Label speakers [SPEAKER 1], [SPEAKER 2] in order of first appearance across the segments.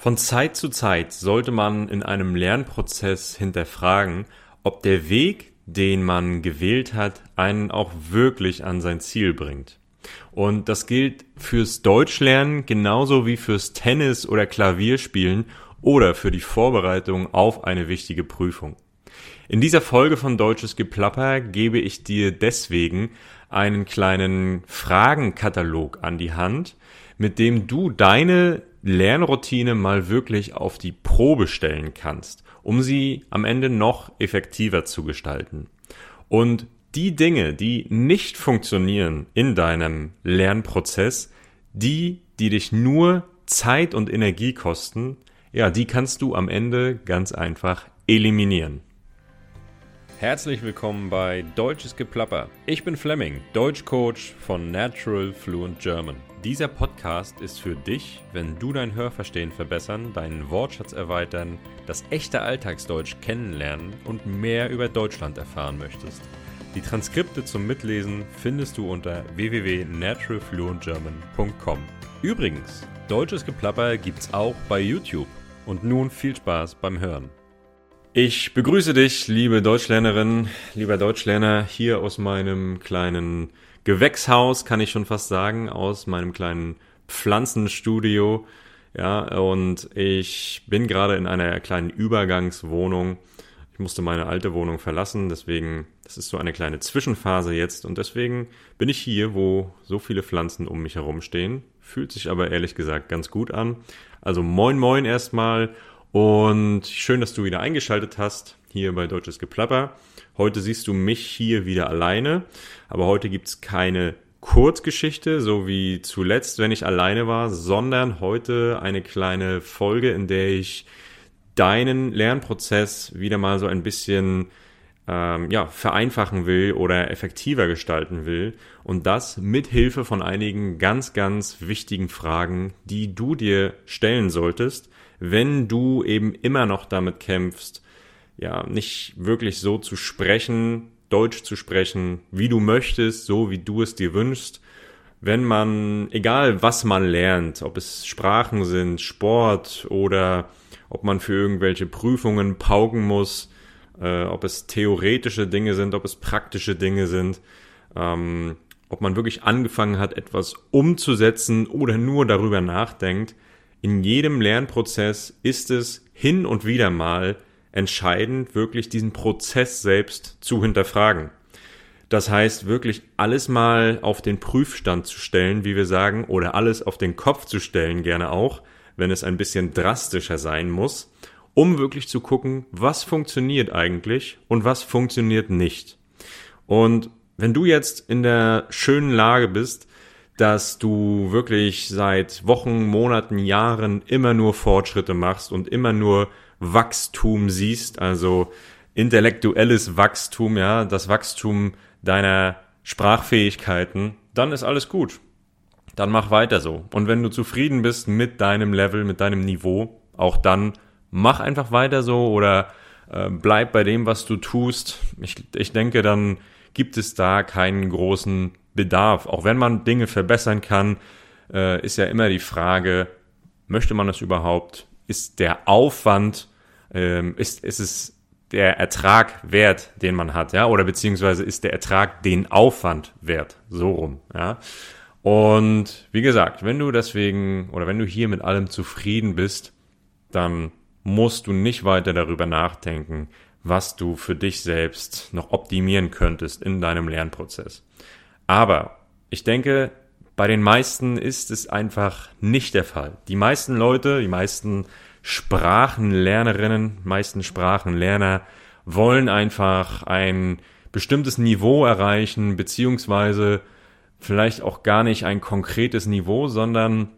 [SPEAKER 1] Von Zeit zu Zeit sollte man in einem Lernprozess hinterfragen, ob der Weg, den man gewählt hat, einen auch wirklich an sein Ziel bringt. Und das gilt fürs Deutschlernen genauso wie fürs Tennis oder Klavierspielen oder für die Vorbereitung auf eine wichtige Prüfung. In dieser Folge von Deutsches Geplapper gebe ich dir deswegen einen kleinen Fragenkatalog an die Hand, mit dem du deine Lernroutine mal wirklich auf die Probe stellen kannst, um sie am Ende noch effektiver zu gestalten. Und die Dinge, die nicht funktionieren in deinem Lernprozess, die, die dich nur Zeit und Energie kosten, ja, die kannst du am Ende ganz einfach eliminieren. Herzlich willkommen bei Deutsches Geplapper. Ich bin Fleming, Deutschcoach von Natural Fluent German. Dieser Podcast ist für dich, wenn du dein Hörverstehen verbessern, deinen Wortschatz erweitern, das echte Alltagsdeutsch kennenlernen und mehr über Deutschland erfahren möchtest. Die Transkripte zum Mitlesen findest du unter www.naturalfluentgerman.com. Übrigens, Deutsches Geplapper gibt's auch bei YouTube. Und nun viel Spaß beim Hören. Ich begrüße dich, liebe Deutschlernerin, lieber Deutschlerner, hier aus meinem kleinen Gewächshaus, kann ich schon fast sagen, aus meinem kleinen Pflanzenstudio. Ja, und ich bin gerade in einer kleinen Übergangswohnung. Ich musste meine alte Wohnung verlassen, deswegen, das ist so eine kleine Zwischenphase jetzt und deswegen bin ich hier, wo so viele Pflanzen um mich herum stehen. Fühlt sich aber ehrlich gesagt ganz gut an. Also moin moin erstmal und schön, dass du wieder eingeschaltet hast hier bei Deutsches Geplapper. Heute siehst du mich hier wieder alleine, aber heute gibt's keine Kurzgeschichte, so wie zuletzt, wenn ich alleine war, sondern heute eine kleine Folge, in der ich deinen Lernprozess wieder mal so ein bisschen ähm, ja, vereinfachen will oder effektiver gestalten will. Und das mit Hilfe von einigen ganz, ganz wichtigen Fragen, die du dir stellen solltest, wenn du eben immer noch damit kämpfst, ja, nicht wirklich so zu sprechen, Deutsch zu sprechen, wie du möchtest, so wie du es dir wünschst. Wenn man, egal was man lernt, ob es Sprachen sind, Sport oder ob man für irgendwelche Prüfungen pauken muss, äh, ob es theoretische Dinge sind, ob es praktische Dinge sind, ähm, ob man wirklich angefangen hat, etwas umzusetzen oder nur darüber nachdenkt, in jedem Lernprozess ist es hin und wieder mal entscheidend, wirklich diesen Prozess selbst zu hinterfragen. Das heißt, wirklich alles mal auf den Prüfstand zu stellen, wie wir sagen, oder alles auf den Kopf zu stellen, gerne auch, wenn es ein bisschen drastischer sein muss, um wirklich zu gucken, was funktioniert eigentlich und was funktioniert nicht. Und wenn du jetzt in der schönen Lage bist, dass du wirklich seit Wochen, Monaten, Jahren immer nur Fortschritte machst und immer nur Wachstum siehst, also intellektuelles Wachstum, ja, das Wachstum deiner Sprachfähigkeiten, dann ist alles gut. Dann mach weiter so. Und wenn du zufrieden bist mit deinem Level, mit deinem Niveau, auch dann mach einfach weiter so oder äh, bleib bei dem, was du tust. Ich, ich denke, dann gibt es da keinen großen Bedarf. Auch wenn man Dinge verbessern kann, äh, ist ja immer die Frage, möchte man das überhaupt? Ist der Aufwand, ähm, ist, ist es der Ertrag wert, den man hat, ja, oder beziehungsweise ist der Ertrag den Aufwand wert, so rum, ja. Und wie gesagt, wenn du deswegen oder wenn du hier mit allem zufrieden bist, dann musst du nicht weiter darüber nachdenken, was du für dich selbst noch optimieren könntest in deinem Lernprozess. Aber ich denke, bei den meisten ist es einfach nicht der Fall. Die meisten Leute, die meisten Sprachenlernerinnen, meisten Sprachenlerner wollen einfach ein bestimmtes Niveau erreichen, beziehungsweise vielleicht auch gar nicht ein konkretes Niveau, sondern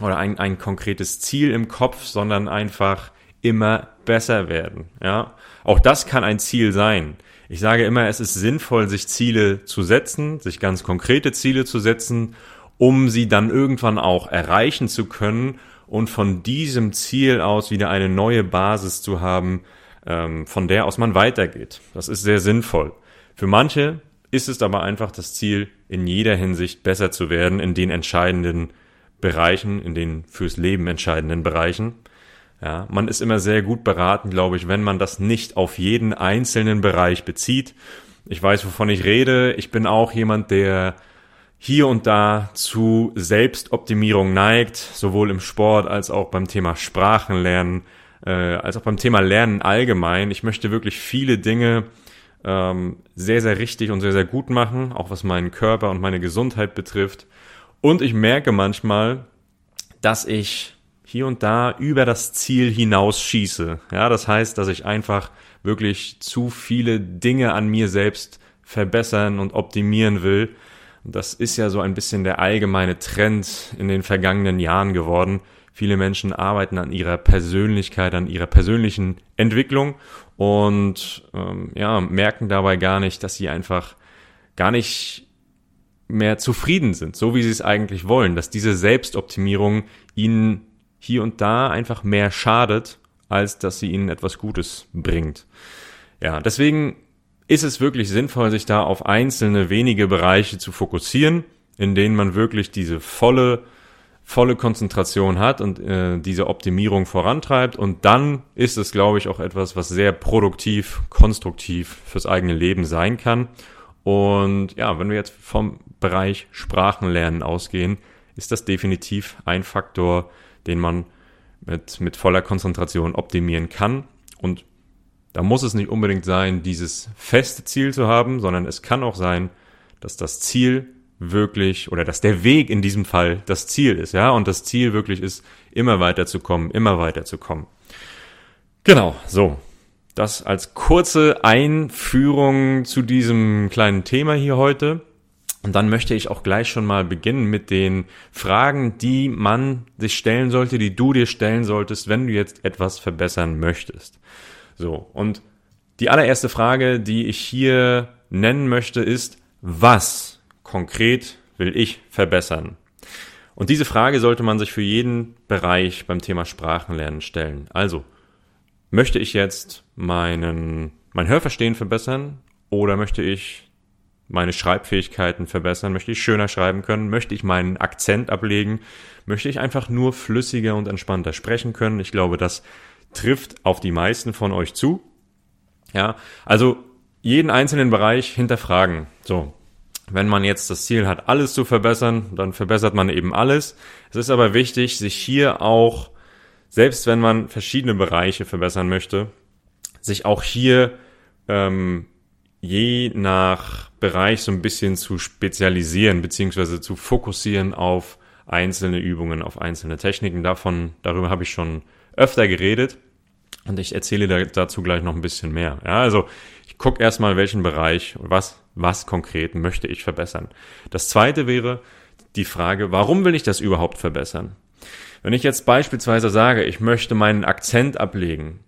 [SPEAKER 1] oder ein, ein konkretes Ziel im Kopf, sondern einfach immer besser werden. Ja, auch das kann ein Ziel sein. Ich sage immer, es ist sinnvoll, sich Ziele zu setzen, sich ganz konkrete Ziele zu setzen, um sie dann irgendwann auch erreichen zu können und von diesem Ziel aus wieder eine neue Basis zu haben, ähm, von der aus man weitergeht. Das ist sehr sinnvoll. Für manche ist es aber einfach das Ziel, in jeder Hinsicht besser zu werden, in den entscheidenden Bereichen, in den fürs Leben entscheidenden Bereichen. Ja, man ist immer sehr gut beraten, glaube ich, wenn man das nicht auf jeden einzelnen Bereich bezieht. Ich weiß, wovon ich rede. Ich bin auch jemand, der hier und da zu Selbstoptimierung neigt, sowohl im Sport als auch beim Thema Sprachenlernen, äh, als auch beim Thema Lernen allgemein. Ich möchte wirklich viele Dinge ähm, sehr, sehr richtig und sehr, sehr gut machen, auch was meinen Körper und meine Gesundheit betrifft. Und ich merke manchmal, dass ich hier und da über das Ziel hinausschieße. Ja, das heißt, dass ich einfach wirklich zu viele Dinge an mir selbst verbessern und optimieren will. Das ist ja so ein bisschen der allgemeine Trend in den vergangenen Jahren geworden. Viele Menschen arbeiten an ihrer Persönlichkeit, an ihrer persönlichen Entwicklung und ähm, ja, merken dabei gar nicht, dass sie einfach gar nicht mehr zufrieden sind, so wie sie es eigentlich wollen, dass diese Selbstoptimierung ihnen hier und da einfach mehr schadet, als dass sie ihnen etwas Gutes bringt. Ja, deswegen ist es wirklich sinnvoll, sich da auf einzelne wenige Bereiche zu fokussieren, in denen man wirklich diese volle volle Konzentration hat und äh, diese Optimierung vorantreibt. Und dann ist es, glaube ich, auch etwas, was sehr produktiv, konstruktiv fürs eigene Leben sein kann. Und ja, wenn wir jetzt vom Bereich Sprachenlernen ausgehen, ist das definitiv ein Faktor, den man mit, mit voller Konzentration optimieren kann. Und da muss es nicht unbedingt sein, dieses feste Ziel zu haben, sondern es kann auch sein, dass das Ziel wirklich oder dass der Weg in diesem Fall das Ziel ist, ja, und das Ziel wirklich ist, immer weiter zu kommen, immer weiter zu kommen. Genau, so. Das als kurze Einführung zu diesem kleinen Thema hier heute. Und dann möchte ich auch gleich schon mal beginnen mit den Fragen, die man sich stellen sollte, die du dir stellen solltest, wenn du jetzt etwas verbessern möchtest. So. Und die allererste Frage, die ich hier nennen möchte, ist, was konkret will ich verbessern? Und diese Frage sollte man sich für jeden Bereich beim Thema Sprachenlernen stellen. Also, möchte ich jetzt meinen, mein Hörverstehen verbessern oder möchte ich meine Schreibfähigkeiten verbessern? Möchte ich schöner schreiben können? Möchte ich meinen Akzent ablegen? Möchte ich einfach nur flüssiger und entspannter sprechen können? Ich glaube, das trifft auf die meisten von euch zu. Ja, also jeden einzelnen Bereich hinterfragen. So, wenn man jetzt das Ziel hat, alles zu verbessern, dann verbessert man eben alles. Es ist aber wichtig, sich hier auch, selbst wenn man verschiedene Bereiche verbessern möchte, sich auch hier ähm, je nach Bereich so ein bisschen zu spezialisieren, beziehungsweise zu fokussieren auf einzelne Übungen, auf einzelne Techniken. Davon, darüber habe ich schon öfter geredet. Und ich erzähle dazu gleich noch ein bisschen mehr. Ja, also ich gucke erstmal, welchen Bereich, was, was konkret möchte ich verbessern. Das zweite wäre die Frage, warum will ich das überhaupt verbessern? Wenn ich jetzt beispielsweise sage, ich möchte meinen Akzent ablegen,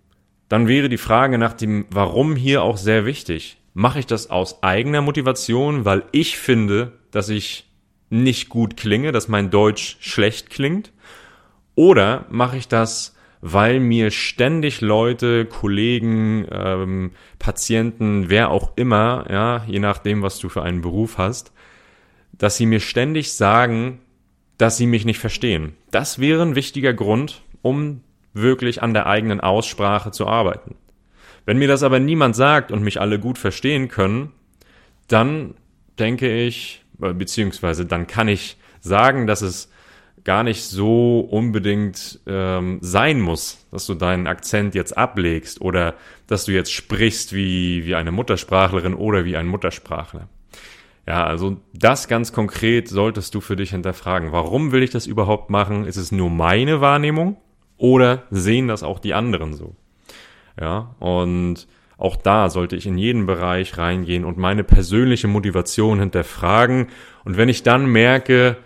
[SPEAKER 1] dann wäre die Frage nach dem Warum hier auch sehr wichtig. Mache ich das aus eigener Motivation, weil ich finde, dass ich nicht gut klinge, dass mein Deutsch schlecht klingt? Oder mache ich das weil mir ständig Leute, Kollegen, ähm, Patienten, wer auch immer, ja, je nachdem, was du für einen Beruf hast, dass sie mir ständig sagen, dass sie mich nicht verstehen. Das wäre ein wichtiger Grund, um wirklich an der eigenen Aussprache zu arbeiten. Wenn mir das aber niemand sagt und mich alle gut verstehen können, dann denke ich, beziehungsweise dann kann ich sagen, dass es gar nicht so unbedingt ähm, sein muss, dass du deinen Akzent jetzt ablegst oder dass du jetzt sprichst wie, wie eine Muttersprachlerin oder wie ein Muttersprachler. Ja, also das ganz konkret solltest du für dich hinterfragen. Warum will ich das überhaupt machen? Ist es nur meine Wahrnehmung oder sehen das auch die anderen so? Ja, und auch da sollte ich in jeden Bereich reingehen und meine persönliche Motivation hinterfragen. Und wenn ich dann merke,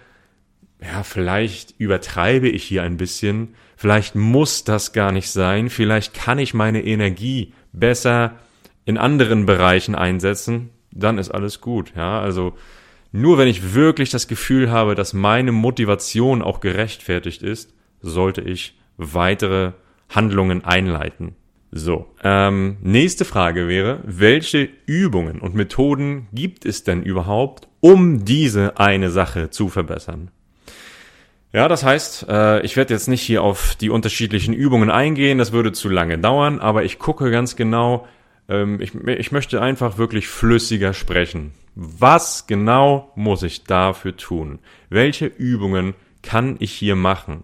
[SPEAKER 1] ja, vielleicht übertreibe ich hier ein bisschen, vielleicht muss das gar nicht sein, vielleicht kann ich meine Energie besser in anderen Bereichen einsetzen, dann ist alles gut, ja, also nur wenn ich wirklich das Gefühl habe, dass meine Motivation auch gerechtfertigt ist, sollte ich weitere Handlungen einleiten. So, ähm, nächste Frage wäre, welche Übungen und Methoden gibt es denn überhaupt, um diese eine Sache zu verbessern? Ja, das heißt, äh, ich werde jetzt nicht hier auf die unterschiedlichen Übungen eingehen, das würde zu lange dauern, aber ich gucke ganz genau, ähm, ich, ich möchte einfach wirklich flüssiger sprechen. Was genau muss ich dafür tun? Welche Übungen kann ich hier machen?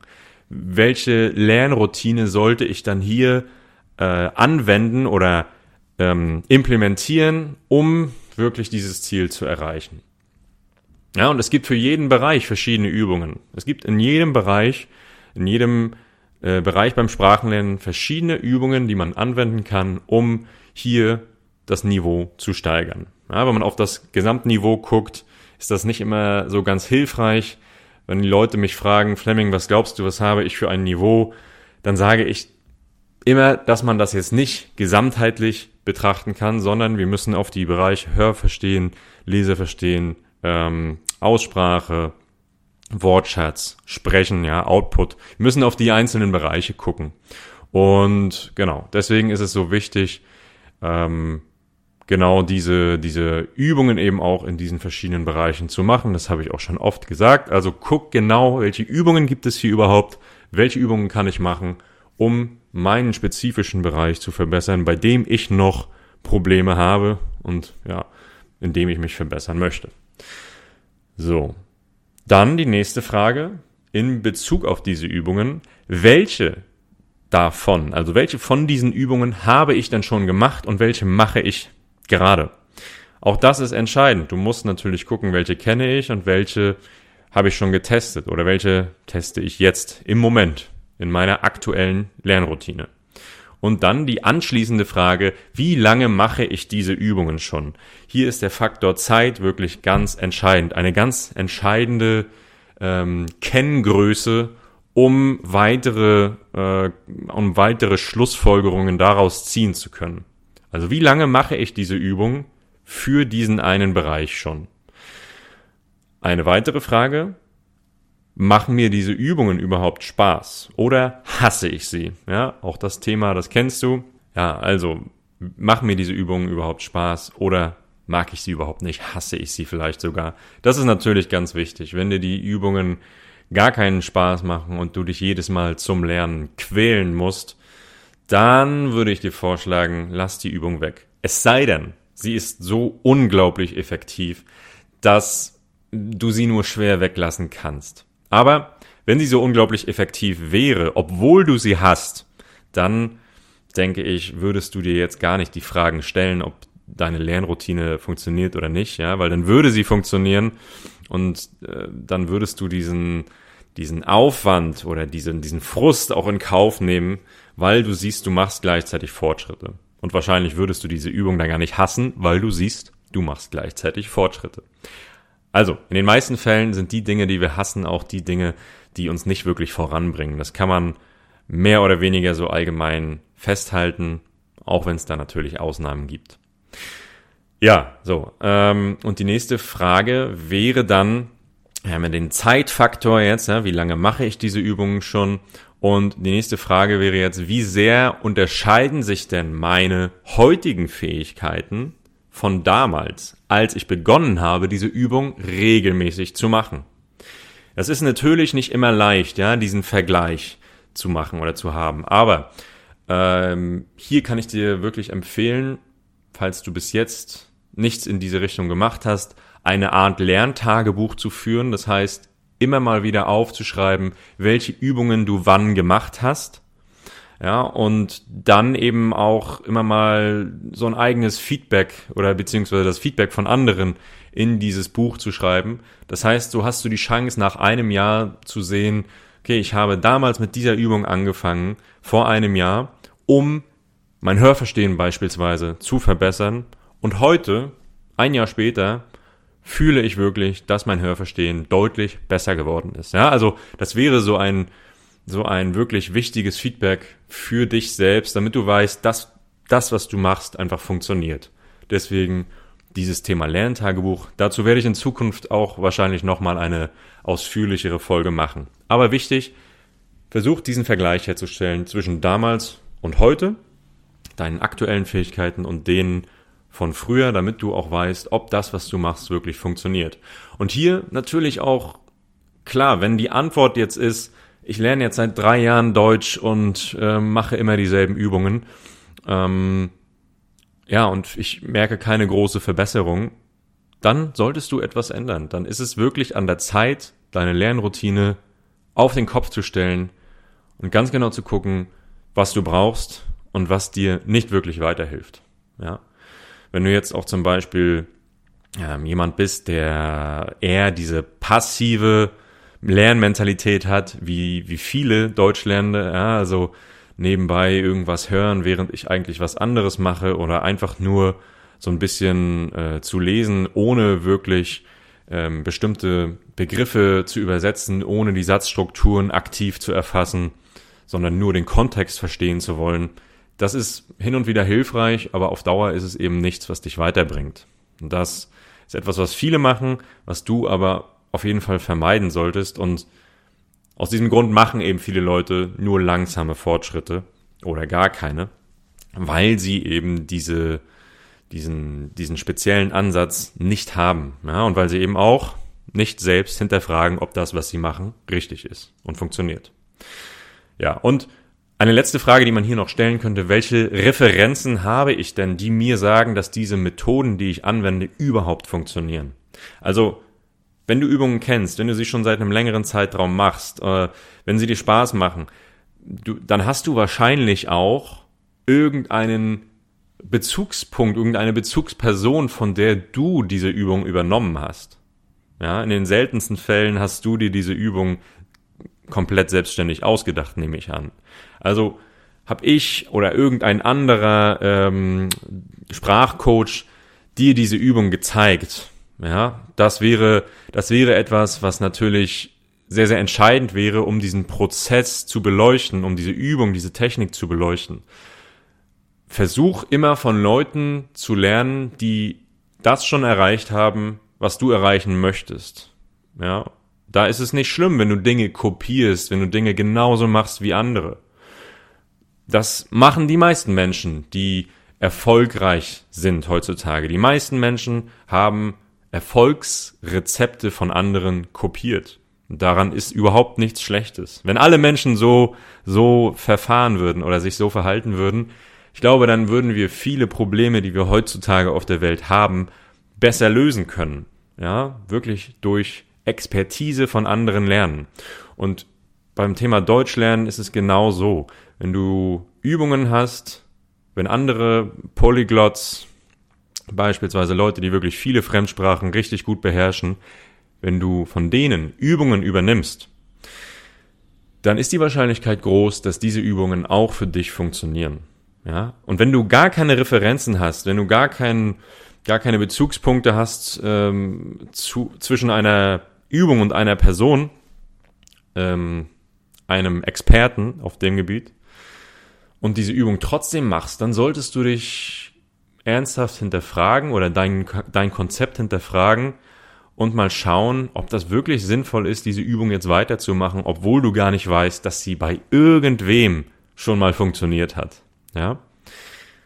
[SPEAKER 1] Welche Lernroutine sollte ich dann hier äh, anwenden oder ähm, implementieren, um wirklich dieses Ziel zu erreichen? Ja, und es gibt für jeden Bereich verschiedene Übungen. Es gibt in jedem Bereich, in jedem äh, Bereich beim Sprachenlernen verschiedene Übungen, die man anwenden kann, um hier das Niveau zu steigern. Ja, wenn man auf das Gesamtniveau guckt, ist das nicht immer so ganz hilfreich. Wenn die Leute mich fragen, Fleming, was glaubst du, was habe ich für ein Niveau? Dann sage ich immer, dass man das jetzt nicht gesamtheitlich betrachten kann, sondern wir müssen auf die Bereiche Hörverstehen, Leseverstehen, ähm, Aussprache, Wortschatz, Sprechen, ja, Output. Wir müssen auf die einzelnen Bereiche gucken. Und genau, deswegen ist es so wichtig, ähm, genau diese, diese Übungen eben auch in diesen verschiedenen Bereichen zu machen. Das habe ich auch schon oft gesagt. Also guck genau, welche Übungen gibt es hier überhaupt, welche Übungen kann ich machen, um meinen spezifischen Bereich zu verbessern, bei dem ich noch Probleme habe und ja, in dem ich mich verbessern möchte. So. Dann die nächste Frage in Bezug auf diese Übungen. Welche davon, also welche von diesen Übungen habe ich denn schon gemacht und welche mache ich gerade? Auch das ist entscheidend. Du musst natürlich gucken, welche kenne ich und welche habe ich schon getestet oder welche teste ich jetzt im Moment in meiner aktuellen Lernroutine. Und dann die anschließende Frage, wie lange mache ich diese Übungen schon? Hier ist der Faktor Zeit wirklich ganz entscheidend. Eine ganz entscheidende ähm, Kenngröße, um weitere, äh, um weitere Schlussfolgerungen daraus ziehen zu können. Also wie lange mache ich diese Übung für diesen einen Bereich schon? Eine weitere Frage, machen mir diese Übungen überhaupt Spaß oder hasse ich sie? Ja, auch das Thema, das kennst du. Ja, also machen mir diese Übungen überhaupt Spaß oder mag ich sie überhaupt nicht? Hasse ich sie vielleicht sogar? Das ist natürlich ganz wichtig. Wenn dir die Übungen gar keinen Spaß machen und du dich jedes Mal zum Lernen quälen musst, dann würde ich dir vorschlagen, lass die Übung weg. Es sei denn, sie ist so unglaublich effektiv, dass du sie nur schwer weglassen kannst. Aber wenn sie so unglaublich effektiv wäre, obwohl du sie hast, dann denke ich, würdest du dir jetzt gar nicht die Fragen stellen, ob deine Lernroutine funktioniert oder nicht, ja, weil dann würde sie funktionieren und äh, dann würdest du diesen diesen Aufwand oder diesen diesen Frust auch in Kauf nehmen, weil du siehst, du machst gleichzeitig Fortschritte. Und wahrscheinlich würdest du diese Übung dann gar nicht hassen, weil du siehst, du machst gleichzeitig Fortschritte. Also, in den meisten Fällen sind die Dinge, die wir hassen, auch die Dinge, die uns nicht wirklich voranbringen. Das kann man mehr oder weniger so allgemein festhalten, auch wenn es da natürlich Ausnahmen gibt. Ja, so. Ähm, und die nächste Frage wäre dann, wir haben ja den Zeitfaktor jetzt, ja, wie lange mache ich diese Übungen schon? Und die nächste Frage wäre jetzt, wie sehr unterscheiden sich denn meine heutigen Fähigkeiten von damals, als ich begonnen habe, diese Übung regelmäßig zu machen. Das ist natürlich nicht immer leicht, ja, diesen Vergleich zu machen oder zu haben. Aber ähm, hier kann ich dir wirklich empfehlen, falls du bis jetzt nichts in diese Richtung gemacht hast, eine Art Lerntagebuch zu führen. Das heißt, immer mal wieder aufzuschreiben, welche Übungen du wann gemacht hast ja, und dann eben auch immer mal so ein eigenes Feedback oder beziehungsweise das Feedback von anderen in dieses Buch zu schreiben. Das heißt, so hast du die Chance, nach einem Jahr zu sehen, okay, ich habe damals mit dieser Übung angefangen, vor einem Jahr, um mein Hörverstehen beispielsweise zu verbessern. Und heute, ein Jahr später, fühle ich wirklich, dass mein Hörverstehen deutlich besser geworden ist. Ja, also das wäre so ein so ein wirklich wichtiges Feedback für dich selbst, damit du weißt, dass das, was du machst, einfach funktioniert. Deswegen dieses Thema Lerntagebuch. Dazu werde ich in Zukunft auch wahrscheinlich nochmal eine ausführlichere Folge machen. Aber wichtig, versuch diesen Vergleich herzustellen zwischen damals und heute, deinen aktuellen Fähigkeiten und denen von früher, damit du auch weißt, ob das, was du machst, wirklich funktioniert. Und hier natürlich auch klar, wenn die Antwort jetzt ist, ich lerne jetzt seit drei Jahren Deutsch und äh, mache immer dieselben Übungen, ähm, ja, und ich merke keine große Verbesserung, dann solltest du etwas ändern. Dann ist es wirklich an der Zeit, deine Lernroutine auf den Kopf zu stellen und ganz genau zu gucken, was du brauchst und was dir nicht wirklich weiterhilft. Ja, wenn du jetzt auch zum Beispiel ähm, jemand bist, der eher diese passive Lernmentalität hat, wie, wie viele Deutschlernende, ja, also nebenbei irgendwas hören, während ich eigentlich was anderes mache oder einfach nur so ein bisschen äh, zu lesen, ohne wirklich ähm, bestimmte Begriffe zu übersetzen, ohne die Satzstrukturen aktiv zu erfassen, sondern nur den Kontext verstehen zu wollen. Das ist hin und wieder hilfreich, aber auf Dauer ist es eben nichts, was dich weiterbringt. Und das ist etwas, was viele machen, was du aber auf jeden Fall vermeiden solltest. Und aus diesem Grund machen eben viele Leute nur langsame Fortschritte oder gar keine, weil sie eben diese, diesen, diesen speziellen Ansatz nicht haben. Ja, und weil sie eben auch nicht selbst hinterfragen, ob das, was sie machen, richtig ist und funktioniert. Ja, und eine letzte Frage, die man hier noch stellen könnte, welche Referenzen habe ich denn, die mir sagen, dass diese Methoden, die ich anwende, überhaupt funktionieren? Also, wenn du Übungen kennst, wenn du sie schon seit einem längeren Zeitraum machst, äh, wenn sie dir Spaß machen, du, dann hast du wahrscheinlich auch irgendeinen Bezugspunkt, irgendeine Bezugsperson, von der du diese Übung übernommen hast. Ja, in den seltensten Fällen hast du dir diese Übung komplett selbstständig ausgedacht, nehme ich an. Also habe ich oder irgendein anderer ähm, Sprachcoach dir diese Übung gezeigt. Ja, das wäre, das wäre etwas, was natürlich sehr, sehr entscheidend wäre, um diesen Prozess zu beleuchten, um diese Übung, diese Technik zu beleuchten. Versuch immer von Leuten zu lernen, die das schon erreicht haben, was du erreichen möchtest. Ja, da ist es nicht schlimm, wenn du Dinge kopierst, wenn du Dinge genauso machst wie andere. Das machen die meisten Menschen, die erfolgreich sind heutzutage. Die meisten Menschen haben Erfolgsrezepte von anderen kopiert. Daran ist überhaupt nichts Schlechtes. Wenn alle Menschen so, so verfahren würden oder sich so verhalten würden, ich glaube, dann würden wir viele Probleme, die wir heutzutage auf der Welt haben, besser lösen können. Ja, wirklich durch Expertise von anderen lernen. Und beim Thema Deutsch lernen ist es genau so. Wenn du Übungen hast, wenn andere Polyglots, beispielsweise Leute, die wirklich viele Fremdsprachen richtig gut beherrschen, wenn du von denen Übungen übernimmst, dann ist die Wahrscheinlichkeit groß, dass diese Übungen auch für dich funktionieren. Ja? Und wenn du gar keine Referenzen hast, wenn du gar, kein, gar keine Bezugspunkte hast ähm, zu, zwischen einer Übung und einer Person, ähm, einem Experten auf dem Gebiet, und diese Übung trotzdem machst, dann solltest du dich ernsthaft hinterfragen oder dein, dein Konzept hinterfragen und mal schauen, ob das wirklich sinnvoll ist, diese Übung jetzt weiterzumachen, obwohl du gar nicht weißt, dass sie bei irgendwem schon mal funktioniert hat. Ja?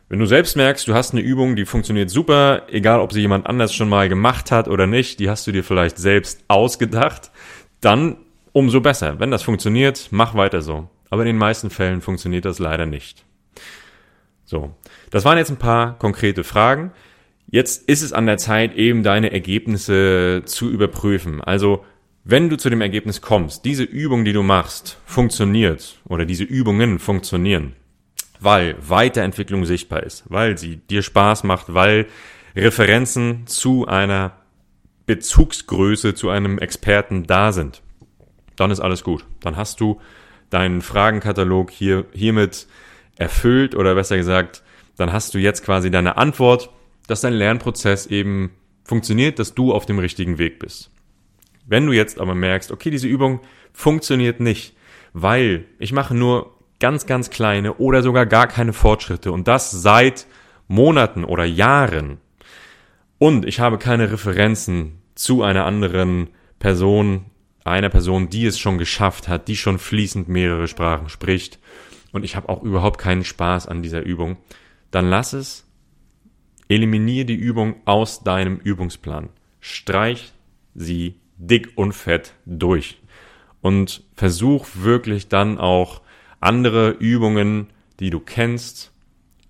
[SPEAKER 1] Wenn du selbst merkst, du hast eine Übung, die funktioniert super, egal ob sie jemand anders schon mal gemacht hat oder nicht, die hast du dir vielleicht selbst ausgedacht, dann umso besser. Wenn das funktioniert, mach weiter so. Aber in den meisten Fällen funktioniert das leider nicht. So, das waren jetzt ein paar konkrete Fragen. Jetzt ist es an der Zeit, eben deine Ergebnisse zu überprüfen. Also, wenn du zu dem Ergebnis kommst, diese Übung, die du machst, funktioniert oder diese Übungen funktionieren, weil Weiterentwicklung sichtbar ist, weil sie dir Spaß macht, weil Referenzen zu einer Bezugsgröße, zu einem Experten da sind, dann ist alles gut. Dann hast du deinen Fragenkatalog hier, hiermit erfüllt oder besser gesagt, dann hast du jetzt quasi deine Antwort, dass dein Lernprozess eben funktioniert, dass du auf dem richtigen Weg bist. Wenn du jetzt aber merkst, okay, diese Übung funktioniert nicht, weil ich mache nur ganz, ganz kleine oder sogar gar keine Fortschritte und das seit Monaten oder Jahren. Und ich habe keine Referenzen zu einer anderen Person, einer Person, die es schon geschafft hat, die schon fließend mehrere Sprachen spricht. Und ich habe auch überhaupt keinen Spaß an dieser Übung. Dann lass es. Eliminiere die Übung aus deinem Übungsplan. Streich sie dick und fett durch. und versuch wirklich dann auch andere Übungen, die du kennst,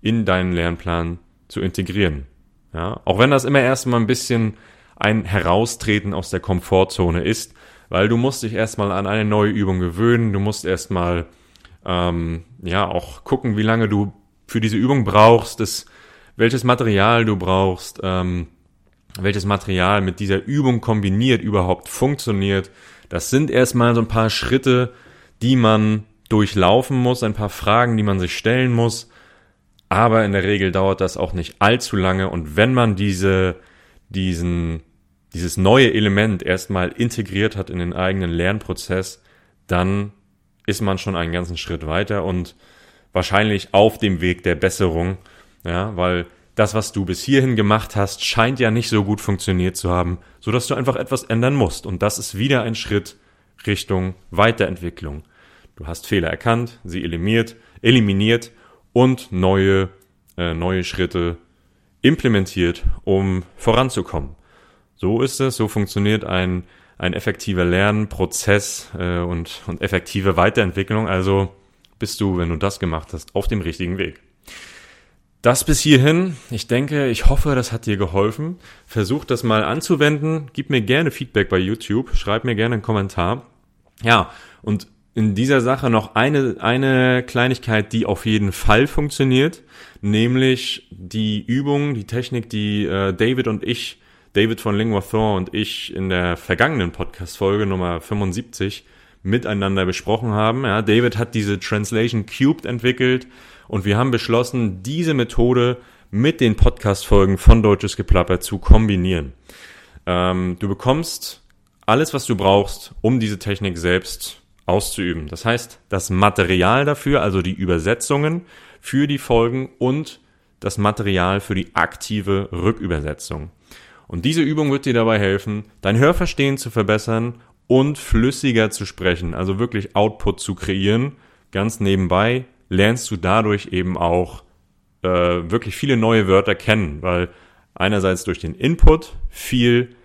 [SPEAKER 1] in deinen Lernplan zu integrieren. Ja, auch wenn das immer erstmal ein bisschen ein Heraustreten aus der Komfortzone ist, weil du musst dich erstmal an eine neue Übung gewöhnen, du musst erstmal ähm, ja auch gucken, wie lange du für diese Übung brauchst, das, welches Material du brauchst, ähm, welches Material mit dieser Übung kombiniert überhaupt funktioniert. Das sind erstmal so ein paar Schritte, die man durchlaufen muss, ein paar Fragen, die man sich stellen muss. Aber in der Regel dauert das auch nicht allzu lange. Und wenn man diese, diesen, dieses neue Element erstmal integriert hat in den eigenen Lernprozess, dann ist man schon einen ganzen Schritt weiter und wahrscheinlich auf dem Weg der Besserung. Ja, weil das, was du bis hierhin gemacht hast, scheint ja nicht so gut funktioniert zu haben, so dass du einfach etwas ändern musst. Und das ist wieder ein Schritt Richtung Weiterentwicklung. Du hast Fehler erkannt, sie eliminiert, eliminiert und neue, äh, neue Schritte implementiert, um voranzukommen. So ist es, so funktioniert ein, ein effektiver Lernprozess äh, und, und effektive Weiterentwicklung. Also bist du, wenn du das gemacht hast, auf dem richtigen Weg. Das bis hierhin. Ich denke, ich hoffe, das hat dir geholfen. Versuch das mal anzuwenden. Gib mir gerne Feedback bei YouTube. Schreib mir gerne einen Kommentar. Ja, und in dieser Sache noch eine, eine Kleinigkeit, die auf jeden Fall funktioniert, nämlich die Übung, die Technik, die äh, David und ich, David von Linguathon und ich in der vergangenen Podcast-Folge Nummer 75 miteinander besprochen haben. Ja, David hat diese Translation Cubed entwickelt und wir haben beschlossen, diese Methode mit den Podcast-Folgen von Deutsches Geplapper zu kombinieren. Ähm, du bekommst alles, was du brauchst, um diese Technik selbst auszuüben. Das heißt, das Material dafür, also die Übersetzungen für die Folgen und das Material für die aktive Rückübersetzung. Und diese Übung wird dir dabei helfen, dein Hörverstehen zu verbessern und flüssiger zu sprechen, also wirklich Output zu kreieren, ganz nebenbei, lernst du dadurch eben auch äh, wirklich viele neue Wörter kennen, weil einerseits durch den Input viel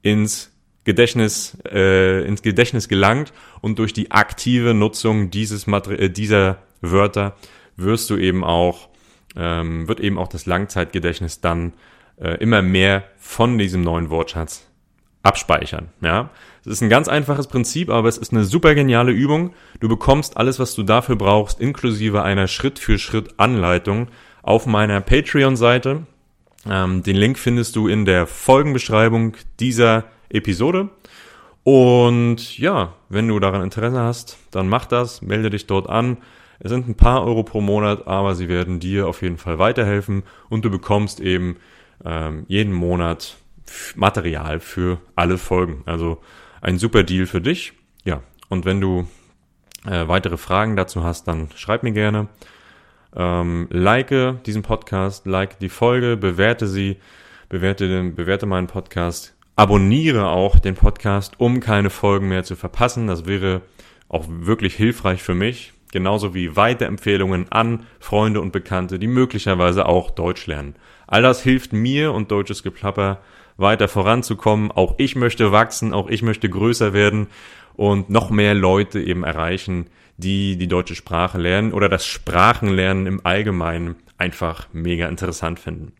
[SPEAKER 1] ins Gedächtnis, äh, ins Gedächtnis gelangt und durch die aktive Nutzung dieses Mater äh, dieser Wörter wirst du eben auch, ähm, wird eben auch das Langzeitgedächtnis dann äh, immer mehr von diesem neuen Wortschatz abspeichern. Ja, es ist ein ganz einfaches Prinzip, aber es ist eine super geniale Übung. Du bekommst alles, was du dafür brauchst, inklusive einer Schritt-für-Schritt-Anleitung auf meiner Patreon-Seite. Ähm, den Link findest du in der Folgenbeschreibung dieser Episode. Und ja, wenn du daran Interesse hast, dann mach das, melde dich dort an. Es sind ein paar Euro pro Monat, aber sie werden dir auf jeden Fall weiterhelfen und du bekommst eben ähm, jeden Monat Material für alle Folgen. Also ein super Deal für dich. Ja, und wenn du äh, weitere Fragen dazu hast, dann schreib mir gerne. Ähm, like diesen Podcast, like die Folge, bewerte sie, bewerte, den, bewerte meinen Podcast, abonniere auch den Podcast, um keine Folgen mehr zu verpassen. Das wäre auch wirklich hilfreich für mich. Genauso wie Weiterempfehlungen an Freunde und Bekannte, die möglicherweise auch Deutsch lernen. All das hilft mir und deutsches Geplapper weiter voranzukommen. Auch ich möchte wachsen, auch ich möchte größer werden und noch mehr Leute eben erreichen, die die deutsche Sprache lernen oder das Sprachenlernen im Allgemeinen einfach mega interessant finden.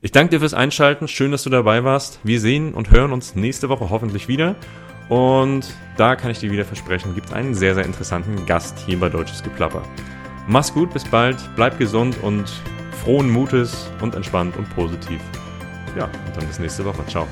[SPEAKER 1] Ich danke dir fürs Einschalten. Schön, dass du dabei warst. Wir sehen und hören uns nächste Woche hoffentlich wieder. Und da kann ich dir wieder versprechen, gibt es einen sehr, sehr interessanten Gast hier bei Deutsches Geplapper. Mach's gut, bis bald, bleib gesund und frohen Mutes und entspannt und positiv. Ja, und dann bis nächste Woche. Ciao.